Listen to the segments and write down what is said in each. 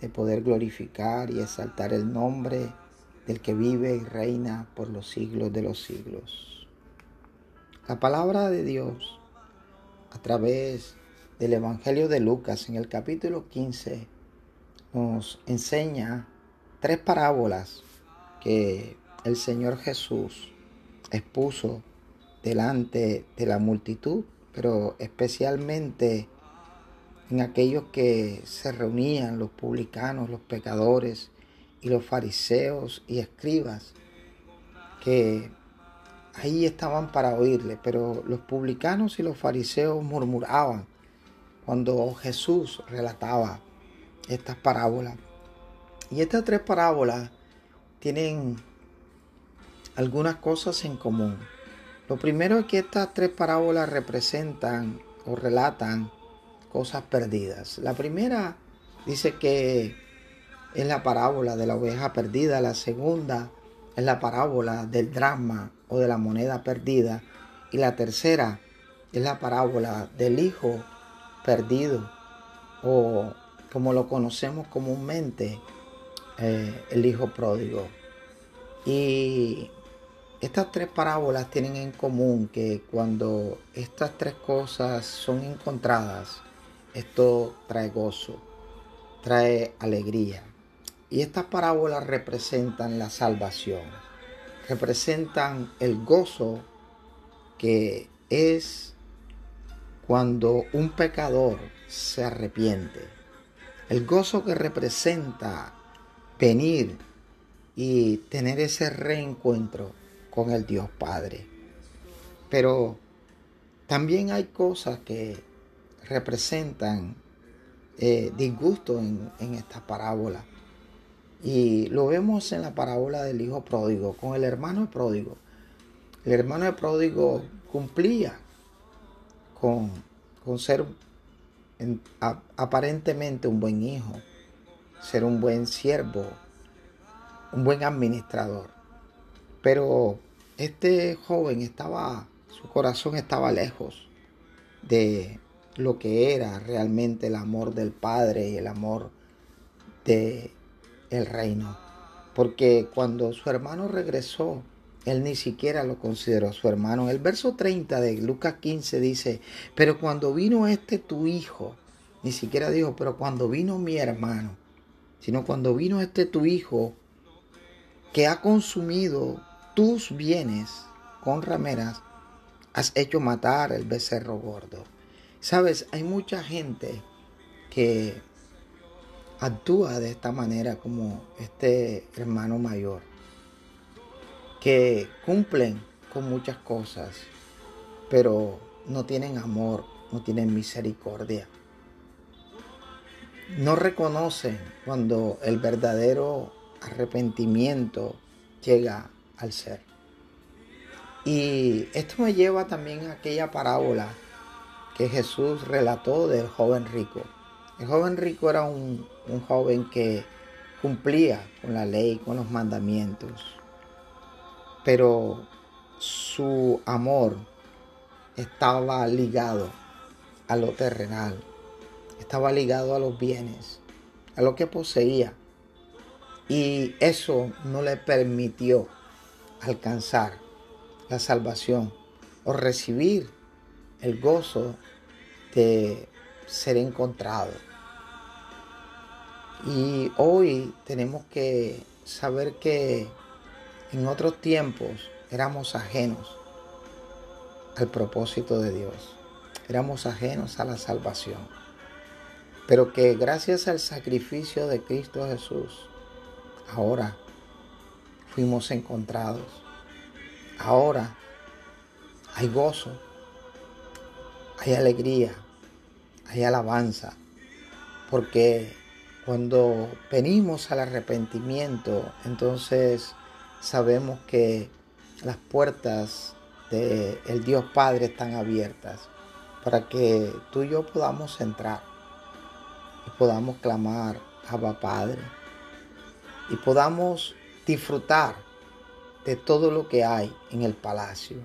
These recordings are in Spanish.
de poder glorificar y exaltar el nombre del que vive y reina por los siglos de los siglos. La palabra de Dios a través del Evangelio de Lucas en el capítulo 15 nos enseña tres parábolas que el Señor Jesús expuso delante de la multitud, pero especialmente en aquellos que se reunían, los publicanos, los pecadores y los fariseos y escribas, que ahí estaban para oírle, pero los publicanos y los fariseos murmuraban cuando Jesús relataba estas parábolas. Y estas tres parábolas tienen algunas cosas en común. Lo primero es que estas tres parábolas representan o relatan cosas perdidas. La primera dice que es la parábola de la oveja perdida. La segunda es la parábola del drama o de la moneda perdida. Y la tercera es la parábola del hijo perdido o como lo conocemos comúnmente, eh, el hijo pródigo. Y estas tres parábolas tienen en común que cuando estas tres cosas son encontradas, esto trae gozo, trae alegría. Y estas parábolas representan la salvación, representan el gozo que es cuando un pecador se arrepiente, el gozo que representa venir y tener ese reencuentro con el Dios Padre. Pero también hay cosas que representan eh, disgusto en, en esta parábola. Y lo vemos en la parábola del hijo pródigo, con el hermano pródigo. El hermano pródigo cumplía con, con ser aparentemente un buen hijo, ser un buen siervo, un buen administrador. Pero este joven estaba, su corazón estaba lejos de lo que era realmente el amor del Padre y el amor de el reino. Porque cuando su hermano regresó, él ni siquiera lo consideró su hermano. El verso 30 de Lucas 15 dice, pero cuando vino este tu hijo, ni siquiera dijo, pero cuando vino mi hermano, sino cuando vino este tu hijo que ha consumido tus bienes con rameras, has hecho matar el becerro gordo. Sabes, hay mucha gente que actúa de esta manera como este hermano mayor, que cumplen con muchas cosas, pero no tienen amor, no tienen misericordia no reconocen cuando el verdadero arrepentimiento llega al ser. Y esto me lleva también a aquella parábola que Jesús relató del joven rico. El joven rico era un, un joven que cumplía con la ley, con los mandamientos, pero su amor estaba ligado a lo terrenal, estaba ligado a los bienes, a lo que poseía. Y eso no le permitió alcanzar la salvación o recibir el gozo de ser encontrado. Y hoy tenemos que saber que en otros tiempos éramos ajenos al propósito de Dios. Éramos ajenos a la salvación pero que gracias al sacrificio de Cristo Jesús, ahora fuimos encontrados. Ahora hay gozo, hay alegría, hay alabanza, porque Cuando venimos al arrepentimiento, entonces sabemos que las puertas del el Dios Padre están abiertas para que tú y yo podamos entrar y podamos clamar Abba Padre y podamos disfrutar de todo lo que hay en el palacio,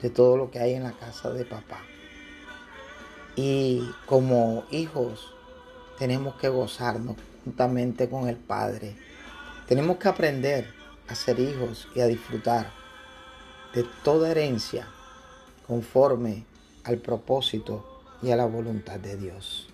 de todo lo que hay en la casa de papá. Y como hijos tenemos que gozarnos juntamente con el Padre. Tenemos que aprender a ser hijos y a disfrutar de toda herencia conforme al propósito y a la voluntad de Dios.